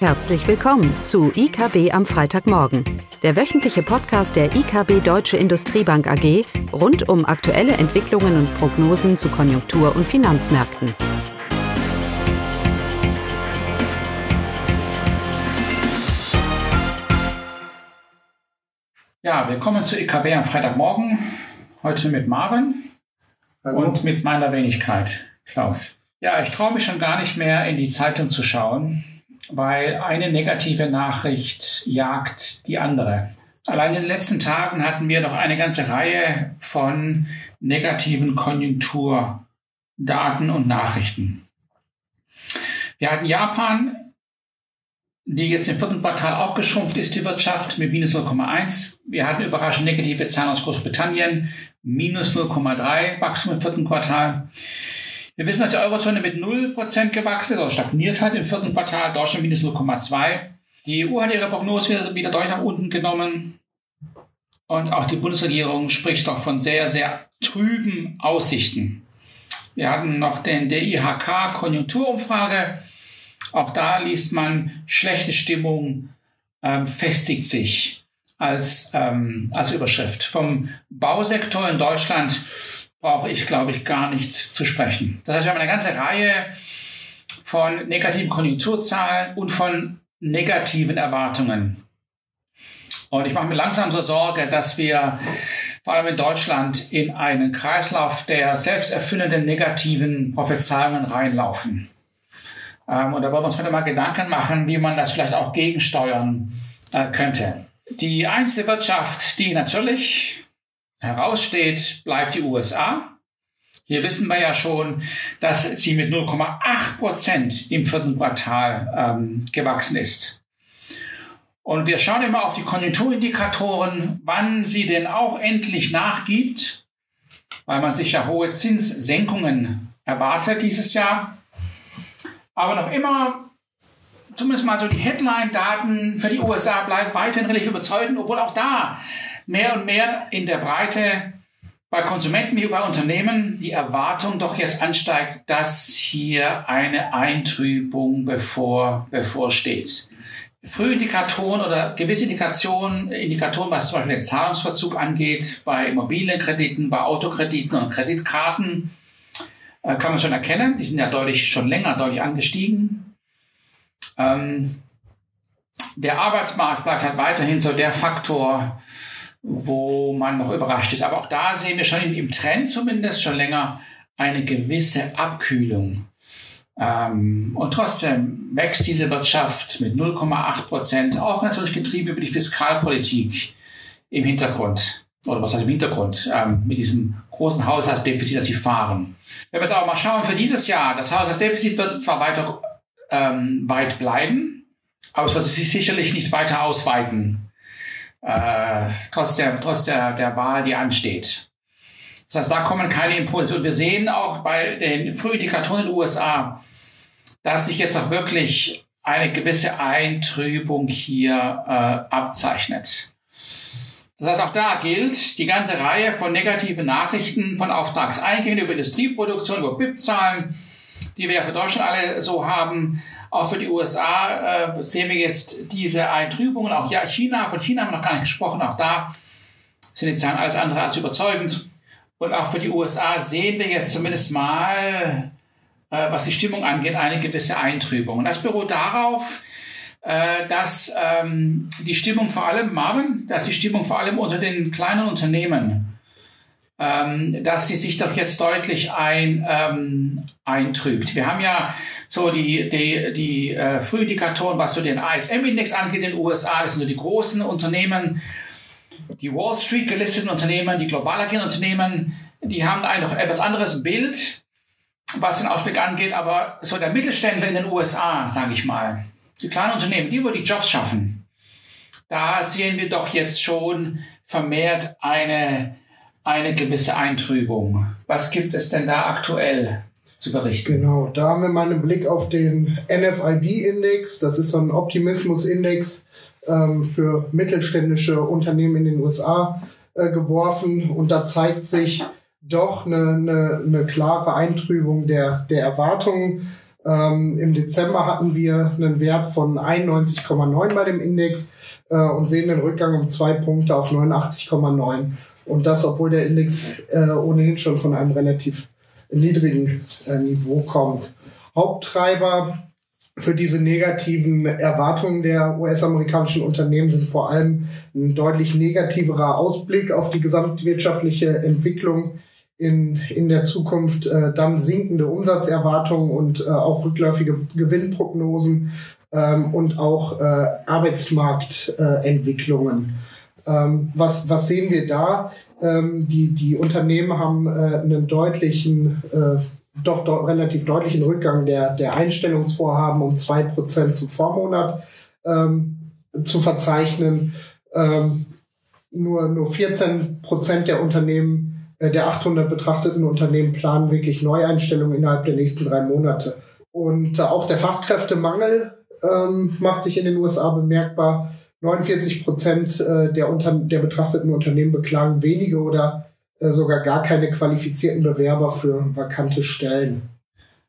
Herzlich willkommen zu IKB am Freitagmorgen, der wöchentliche Podcast der IKB Deutsche Industriebank AG rund um aktuelle Entwicklungen und Prognosen zu Konjunktur- und Finanzmärkten. Ja, willkommen zu IKB am Freitagmorgen. Heute mit Marvin Hallo. und mit meiner Wenigkeit, Klaus. Ja, ich traue mich schon gar nicht mehr in die Zeitung zu schauen weil eine negative Nachricht jagt die andere. Allein in den letzten Tagen hatten wir noch eine ganze Reihe von negativen Konjunkturdaten und Nachrichten. Wir hatten Japan, die jetzt im vierten Quartal auch geschrumpft ist, die Wirtschaft mit minus 0,1. Wir hatten überraschend negative Zahlen aus Großbritannien, minus 0,3 Wachstum im vierten Quartal. Wir wissen, dass die Eurozone mit 0% gewachsen ist oder stagniert hat im vierten Quartal, Deutschland minus 0,2. Die EU hat ihre Prognose wieder, wieder deutlich nach unten genommen. Und auch die Bundesregierung spricht doch von sehr, sehr trüben Aussichten. Wir hatten noch den DIHK Konjunkturumfrage. Auch da liest man, schlechte Stimmung ähm, festigt sich als, ähm, als Überschrift. Vom Bausektor in Deutschland brauche ich, glaube ich, gar nicht zu sprechen. Das heißt, wir haben eine ganze Reihe von negativen Konjunkturzahlen und von negativen Erwartungen. Und ich mache mir langsam so Sorge, dass wir vor allem in Deutschland in einen Kreislauf der selbsterfüllenden negativen Prophezeiungen reinlaufen. Ähm, und da wollen wir uns heute mal Gedanken machen, wie man das vielleicht auch gegensteuern äh, könnte. Die einzige Wirtschaft, die natürlich heraussteht, bleibt die USA. Hier wissen wir ja schon, dass sie mit 0,8 Prozent im vierten Quartal ähm, gewachsen ist. Und wir schauen immer auf die Konjunkturindikatoren, wann sie denn auch endlich nachgibt, weil man sich ja hohe Zinssenkungen erwartet dieses Jahr. Aber noch immer, zumindest mal so die Headline-Daten für die USA bleiben weiterhin relativ überzeugend, obwohl auch da mehr und mehr in der Breite bei Konsumenten wie bei Unternehmen die Erwartung doch jetzt ansteigt, dass hier eine Eintrübung bevor, bevorsteht. Frühindikatoren oder gewisse Indikationen, Indikatoren, was zum Beispiel den Zahlungsverzug angeht, bei Immobilienkrediten, bei Autokrediten und Kreditkarten, äh, kann man schon erkennen. Die sind ja deutlich schon länger deutlich angestiegen. Ähm, der Arbeitsmarkt bleibt halt weiterhin so der Faktor, wo man noch überrascht ist. Aber auch da sehen wir schon im, Trend zumindest schon länger eine gewisse Abkühlung. Ähm, und trotzdem wächst diese Wirtschaft mit 0,8 Prozent, auch natürlich getrieben über die Fiskalpolitik im Hintergrund. Oder was heißt im Hintergrund? Ähm, mit diesem großen Haushaltsdefizit, das sie fahren. Wenn wir jetzt aber mal schauen für dieses Jahr, das Haushaltsdefizit wird zwar weiter ähm, weit bleiben, aber es wird sich sicherlich nicht weiter ausweiten äh, trotz, der, trotz der, der Wahl, die ansteht. Das heißt, da kommen keine Impulse. Und wir sehen auch bei den Frühindikatoren in den USA, dass sich jetzt auch wirklich eine gewisse Eintrübung hier äh, abzeichnet. Das heißt, auch da gilt die ganze Reihe von negativen Nachrichten von Auftragseingängen über Industrieproduktion, über BIP-Zahlen, die wir ja für Deutschland alle so haben. Auch für die USA äh, sehen wir jetzt diese Eintrübungen. Auch ja, China, von China haben wir noch gar nicht gesprochen. Auch da sind die Zahlen alles andere als überzeugend. Und auch für die USA sehen wir jetzt zumindest mal, äh, was die Stimmung angeht, eine gewisse Eintrübung. Und das beruht darauf, äh, dass ähm, die Stimmung vor allem, Marvin, dass die Stimmung vor allem unter den kleinen Unternehmen ähm, dass sie sich doch jetzt deutlich ein, ähm, eintrübt. Wir haben ja so die, die, die äh, Frühindikatoren, was so den ISM-Index angeht in den USA, das sind so die großen Unternehmen, die Wall Street gelisteten Unternehmen, die global agierenden Unternehmen, die haben ein noch etwas anderes Bild, was den Ausblick angeht, aber so der Mittelständler in den USA, sage ich mal, die kleinen Unternehmen, die, wo die Jobs schaffen, da sehen wir doch jetzt schon vermehrt eine eine gewisse Eintrübung. Was gibt es denn da aktuell zu berichten? Genau, da haben wir mal einen Blick auf den NFIB-Index. Das ist so ein Optimismus-Index ähm, für mittelständische Unternehmen in den USA äh, geworfen. Und da zeigt sich doch eine, eine, eine klare Eintrübung der, der Erwartungen. Ähm, Im Dezember hatten wir einen Wert von 91,9 bei dem Index äh, und sehen den Rückgang um zwei Punkte auf 89,9. Und das, obwohl der Index äh, ohnehin schon von einem relativ niedrigen äh, Niveau kommt. Haupttreiber für diese negativen Erwartungen der US-amerikanischen Unternehmen sind vor allem ein deutlich negativerer Ausblick auf die gesamtwirtschaftliche Entwicklung in, in der Zukunft, äh, dann sinkende Umsatzerwartungen und äh, auch rückläufige Gewinnprognosen ähm, und auch äh, Arbeitsmarktentwicklungen. Ähm, was, was sehen wir da? Ähm, die, die Unternehmen haben äh, einen deutlichen äh, doch, doch relativ deutlichen Rückgang der, der Einstellungsvorhaben um zwei Prozent zum Vormonat ähm, zu verzeichnen. Ähm, nur, nur 14 Prozent der Unternehmen, äh, der 800 betrachteten Unternehmen planen wirklich Neueinstellungen innerhalb der nächsten drei Monate. Und äh, auch der Fachkräftemangel ähm, macht sich in den USA bemerkbar. 49 Prozent äh, der, unter, der betrachteten Unternehmen beklagen wenige oder äh, sogar gar keine qualifizierten Bewerber für vakante Stellen.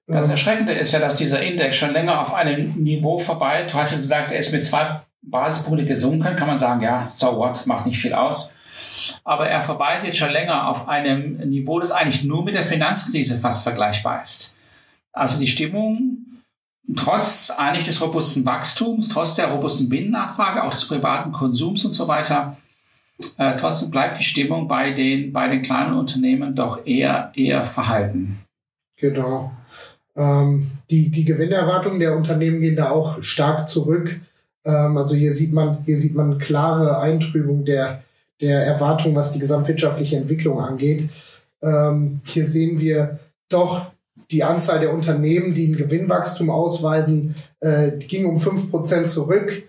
Das ähm, Erschreckende ist ja, dass dieser Index schon länger auf einem Niveau vorbei, du hast ja gesagt, er ist mit zwei Basispunkte gesunken, kann man sagen, ja, so what, macht nicht viel aus. Aber er verweilt jetzt schon länger auf einem Niveau, das eigentlich nur mit der Finanzkrise fast vergleichbar ist. Also die Stimmung, trotz eigentlich des robusten Wachstums, trotz der robusten Binnennachfrage, auch des privaten Konsums und so weiter, äh, trotzdem bleibt die Stimmung bei den, bei den kleinen Unternehmen doch eher, eher verhalten. Genau. Ähm, die, die Gewinnerwartungen der Unternehmen gehen da auch stark zurück. Ähm, also hier sieht man, hier sieht man klare Eintrübung der, der Erwartungen, was die gesamtwirtschaftliche Entwicklung angeht. Ähm, hier sehen wir doch die Anzahl der Unternehmen, die ein Gewinnwachstum ausweisen, äh, ging um fünf Prozent zurück.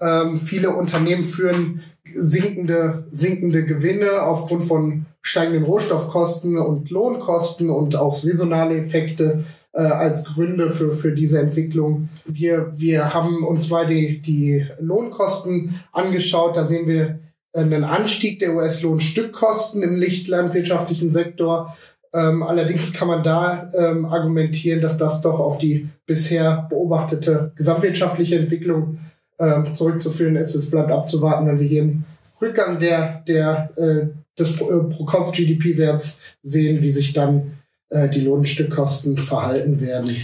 Ähm, viele Unternehmen führen sinkende, sinkende Gewinne aufgrund von steigenden Rohstoffkosten und Lohnkosten und auch saisonale Effekte äh, als Gründe für, für diese Entwicklung. Wir, wir haben uns mal die, die Lohnkosten angeschaut. Da sehen wir einen Anstieg der US-Lohnstückkosten im lichtlandwirtschaftlichen Sektor. Ähm, allerdings kann man da ähm, argumentieren, dass das doch auf die bisher beobachtete gesamtwirtschaftliche Entwicklung äh, zurückzuführen ist. Es bleibt abzuwarten, wenn wir hier einen Rückgang der, der, äh, des äh, Pro-Kopf-GDP-Werts sehen, wie sich dann äh, die Lohnstückkosten verhalten werden.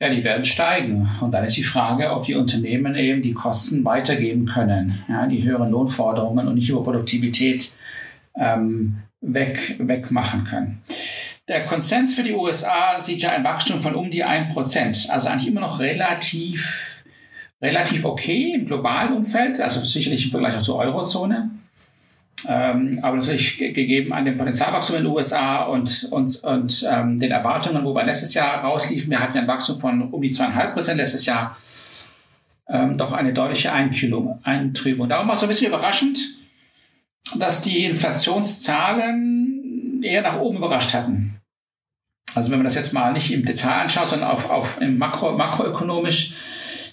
Ja, die werden steigen. Und dann ist die Frage, ob die Unternehmen eben die Kosten weitergeben können. Ja, die höheren Lohnforderungen und nicht über Produktivität ähm, weg, wegmachen können. Der Konsens für die USA sieht ja ein Wachstum von um die 1%. Also eigentlich immer noch relativ relativ okay im globalen Umfeld, also sicherlich im Vergleich auch zur Eurozone. Ähm, aber natürlich gegeben an dem Potenzialwachstum in den USA und, und, und ähm, den Erwartungen, wo wir letztes Jahr rausliefen, wir hatten ja ein Wachstum von um die zweieinhalb Prozent letztes Jahr, ähm, doch eine deutliche Einkühlung, Eintrübung. Darum war es so ein bisschen überraschend, dass die Inflationszahlen eher nach oben überrascht hatten. Also wenn man das jetzt mal nicht im Detail anschaut, sondern auf, auf im Makro, makroökonomisch,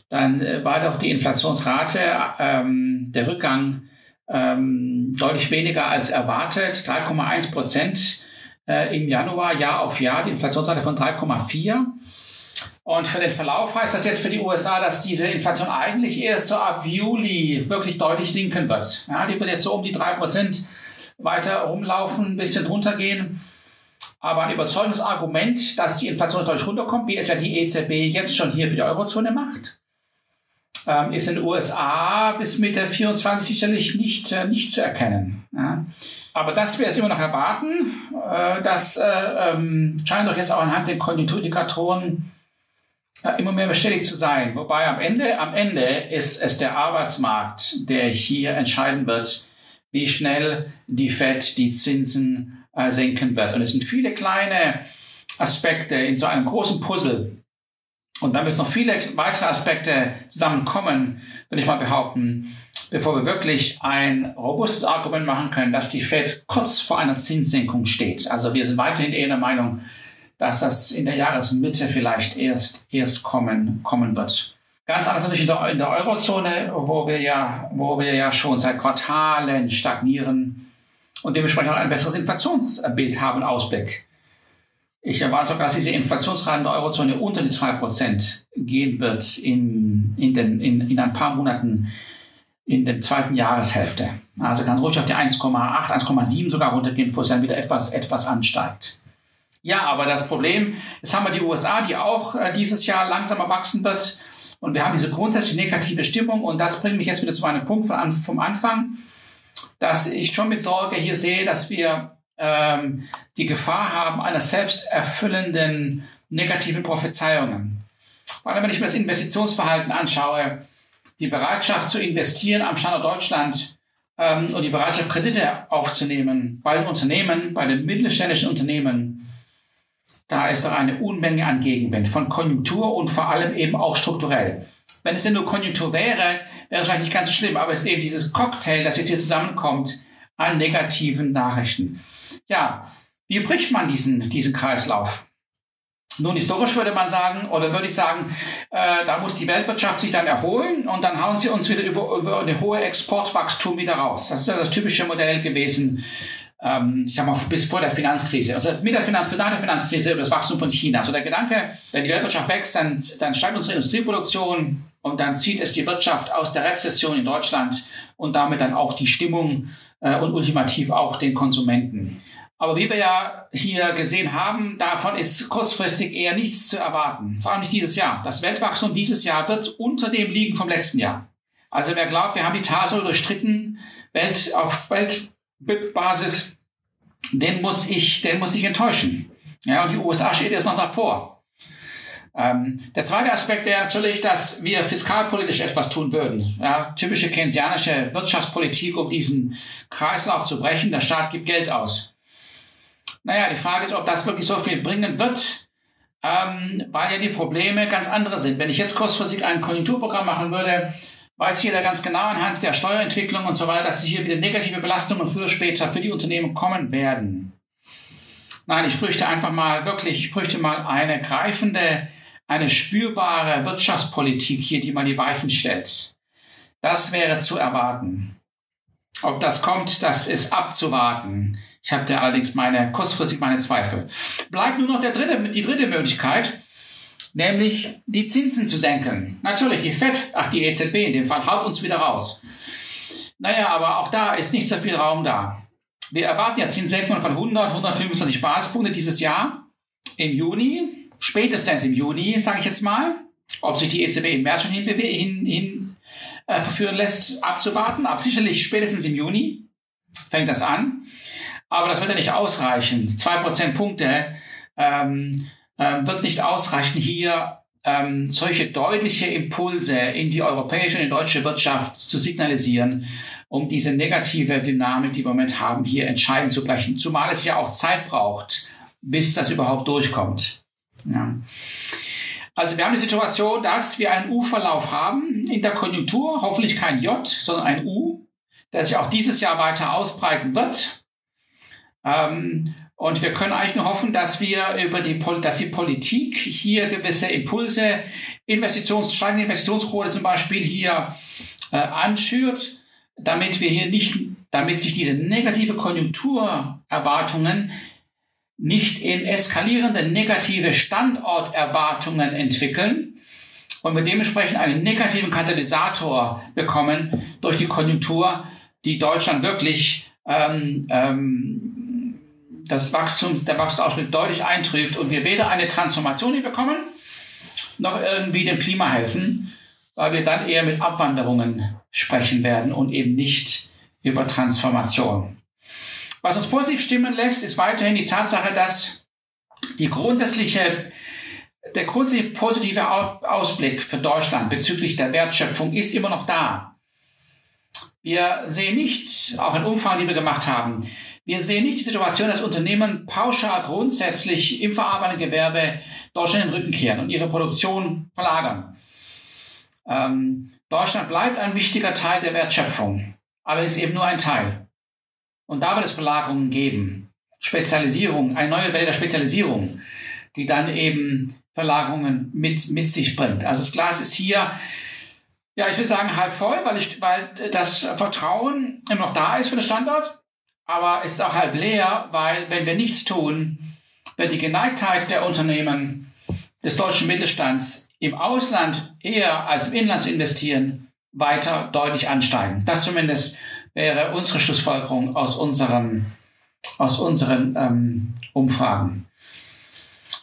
dann äh, war doch die Inflationsrate, ähm, der Rückgang ähm, deutlich weniger als erwartet, 3,1 Prozent äh, im Januar, Jahr auf Jahr, die Inflationsrate von 3,4. Und für den Verlauf heißt das jetzt für die USA, dass diese Inflation eigentlich erst so ab Juli wirklich deutlich sinken wird. Ja, die wird jetzt so um die drei Prozent weiter rumlaufen, ein bisschen drunter gehen. Aber ein überzeugendes Argument, dass die Inflation deutlich runterkommt, wie es ja die EZB jetzt schon hier für die Eurozone macht, ähm, ist in den USA bis Mitte 24 sicherlich nicht, äh, nicht zu erkennen. Ja. Aber das wir es immer noch erwarten. Äh, das äh, ähm, scheint doch jetzt auch anhand der Konjunkturindikatoren äh, immer mehr bestätigt zu sein. Wobei am Ende, am Ende ist es der Arbeitsmarkt, der hier entscheiden wird, wie schnell die Fed die Zinsen äh, senken wird. Und es sind viele kleine Aspekte in so einem großen Puzzle, und da müssen noch viele weitere Aspekte zusammenkommen, würde ich mal behaupten, bevor wir wirklich ein robustes Argument machen können, dass die Fed kurz vor einer Zinssenkung steht. Also wir sind weiterhin eher der Meinung, dass das in der Jahresmitte vielleicht erst, erst kommen, kommen wird. Ganz anders natürlich in der, in der Eurozone, wo wir ja, wo wir ja schon seit Quartalen stagnieren und dementsprechend auch ein besseres Inflationsbild haben, Ausblick. Ich erwarte sogar, dass diese Inflationsrate in der Eurozone unter die 2% gehen wird in, in, den, in, in ein paar Monaten in der zweiten Jahreshälfte. Also es ruhig auf die 1,8, 1,7 sogar runtergehen, bevor es dann wieder etwas, etwas ansteigt. Ja, aber das Problem, jetzt haben wir die USA, die auch äh, dieses Jahr langsamer wachsen wird. Und wir haben diese grundsätzlich negative Stimmung. Und das bringt mich jetzt wieder zu einem Punkt von, vom Anfang, dass ich schon mit Sorge hier sehe, dass wir ähm, die Gefahr haben einer selbsterfüllenden negativen Prophezeiungen. Vor allem, wenn ich mir das Investitionsverhalten anschaue, die Bereitschaft zu investieren am Standort Deutschland ähm, und die Bereitschaft, Kredite aufzunehmen bei den Unternehmen, bei den mittelständischen Unternehmen, da ist doch eine Unmenge an Gegenwind von Konjunktur und vor allem eben auch strukturell. Wenn es denn nur Konjunktur wäre, wäre es vielleicht nicht ganz so schlimm, aber es ist eben dieses Cocktail, das jetzt hier zusammenkommt an negativen Nachrichten. Ja, wie bricht man diesen, diesen Kreislauf? Nun, historisch würde man sagen, oder würde ich sagen, äh, da muss die Weltwirtschaft sich dann erholen und dann hauen sie uns wieder über, über eine hohe Exportwachstum wieder raus. Das ist ja das typische Modell gewesen, ähm, ich sag mal, bis vor der Finanzkrise. Also mit der Finanzkrise, nach der Finanzkrise über das Wachstum von China. Also der Gedanke, wenn die Weltwirtschaft wächst, dann, dann steigt unsere Industrieproduktion und dann zieht es die Wirtschaft aus der Rezession in Deutschland und damit dann auch die Stimmung äh, und ultimativ auch den Konsumenten. Aber wie wir ja hier gesehen haben, davon ist kurzfristig eher nichts zu erwarten. Vor allem nicht dieses Jahr. Das Weltwachstum dieses Jahr wird unter dem liegen vom letzten Jahr. Also wer glaubt, wir haben die Tasel durchstritten, Welt, auf Weltbasis, den muss ich, den muss ich enttäuschen. Ja, und die USA steht jetzt noch davor. Ähm, der zweite Aspekt wäre natürlich, dass wir fiskalpolitisch etwas tun würden. Ja, typische keynesianische Wirtschaftspolitik, um diesen Kreislauf zu brechen. Der Staat gibt Geld aus. Naja, die Frage ist, ob das wirklich so viel bringen wird, ähm, weil ja die Probleme ganz andere sind. Wenn ich jetzt kurzfristig ein Konjunkturprogramm machen würde, weiß jeder ganz genau anhand der Steuerentwicklung und so weiter, dass hier wieder negative Belastungen früher später für die Unternehmen kommen werden. Nein, ich fürchte einfach mal wirklich, ich fürchte mal eine greifende, eine spürbare Wirtschaftspolitik hier, die man die Weichen stellt. Das wäre zu erwarten. Ob das kommt, das ist abzuwarten. Ich habe da allerdings meine, kurzfristig meine Zweifel. Bleibt nur noch der dritte, die dritte Möglichkeit, nämlich die Zinsen zu senken. Natürlich, die FED, ach die EZB in dem Fall, haut uns wieder raus. Naja, aber auch da ist nicht so viel Raum da. Wir erwarten ja Zinssenkungen von 100, 125 Basispunkte dieses Jahr im Juni, spätestens im Juni, sage ich jetzt mal. Ob sich die EZB im März schon hin, hin, hin äh, verführen lässt, abzuwarten. Aber sicherlich spätestens im Juni fängt das an. Aber das wird ja nicht ausreichen. Zwei Prozentpunkte ähm, ähm, wird nicht ausreichen, hier ähm, solche deutliche Impulse in die europäische und in die deutsche Wirtschaft zu signalisieren, um diese negative Dynamik, die wir im Moment haben, hier entscheidend zu brechen. Zumal es ja auch Zeit braucht, bis das überhaupt durchkommt. Ja. Also wir haben die Situation, dass wir einen U-Verlauf haben in der Konjunktur, hoffentlich kein J, sondern ein U, der sich auch dieses Jahr weiter ausbreiten wird. Ähm, und wir können eigentlich nur hoffen, dass wir über die, dass die Politik hier gewisse Impulse, Investitions, steigende Investitionsquote zum Beispiel hier äh, anschürt, damit wir hier nicht, damit sich diese negative Konjunkturerwartungen nicht in eskalierende negative Standorterwartungen entwickeln und wir dementsprechend einen negativen Katalysator bekommen durch die Konjunktur, die Deutschland wirklich ähm, ähm, das Wachstum, der Wachstumsausschnitt deutlich eintrübt und wir weder eine Transformation bekommen, noch irgendwie dem Klima helfen, weil wir dann eher mit Abwanderungen sprechen werden und eben nicht über Transformation. Was uns positiv stimmen lässt, ist weiterhin die Tatsache, dass die grundsätzliche, der grundsätzliche positive Ausblick für Deutschland bezüglich der Wertschöpfung ist immer noch da. Wir sehen nicht, auch in Umfragen, die wir gemacht haben, wir sehen nicht die Situation, dass Unternehmen pauschal grundsätzlich im verarbeitenden Gewerbe Deutschland den Rücken kehren und ihre Produktion verlagern. Ähm, Deutschland bleibt ein wichtiger Teil der Wertschöpfung, aber ist eben nur ein Teil. Und da wird es Verlagerungen geben. Spezialisierung, eine neue Welt der Spezialisierung, die dann eben Verlagerungen mit, mit sich bringt. Also das Glas ist hier, ja, ich will sagen halb voll, weil, ich, weil das Vertrauen immer noch da ist für den Standort. Aber es ist auch halb leer, weil wenn wir nichts tun, wird die Geneigtheit der Unternehmen des deutschen Mittelstands im Ausland eher als im Inland zu investieren weiter deutlich ansteigen. Das zumindest wäre unsere Schlussfolgerung aus unseren, aus unseren ähm, Umfragen.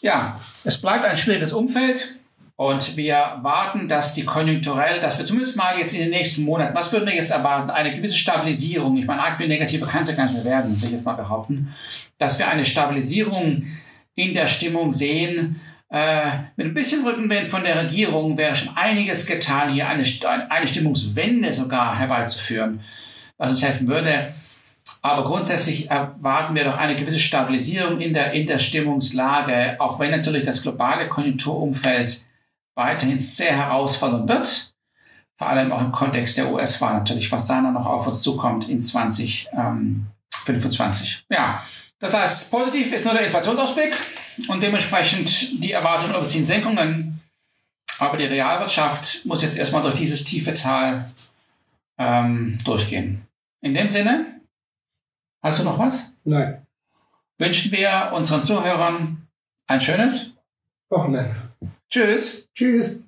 Ja, es bleibt ein schwieriges Umfeld. Und wir warten, dass die konjunkturell, dass wir zumindest mal jetzt in den nächsten Monaten, was würden wir jetzt erwarten? Eine gewisse Stabilisierung. Ich meine, arg viel negativer kann es ja gar nicht mehr werden, muss ich jetzt mal behaupten. Dass wir eine Stabilisierung in der Stimmung sehen. Äh, mit ein bisschen Rückenwind von der Regierung wäre schon einiges getan, hier eine, eine Stimmungswende sogar herbeizuführen, was uns helfen würde. Aber grundsätzlich erwarten wir doch eine gewisse Stabilisierung in der, in der Stimmungslage, auch wenn natürlich das globale Konjunkturumfeld weiterhin sehr herausfordernd wird. Vor allem auch im Kontext der US-Wahl natürlich, was da noch auf uns zukommt in 2025. Ja, das heißt, positiv ist nur der Inflationsausblick und dementsprechend die Erwartungen über Zinssenkungen. Aber die Realwirtschaft muss jetzt erstmal durch dieses tiefe Tal ähm, durchgehen. In dem Sinne, hast du noch was? Nein. Wünschen wir unseren Zuhörern ein schönes Wochenende. Tschüss. Tschüss.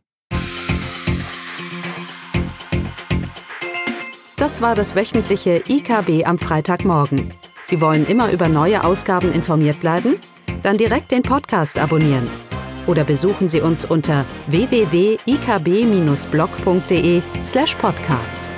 Das war das wöchentliche IKB am Freitagmorgen. Sie wollen immer über neue Ausgaben informiert bleiben? Dann direkt den Podcast abonnieren. Oder besuchen Sie uns unter www.ikb-blog.de slash podcast.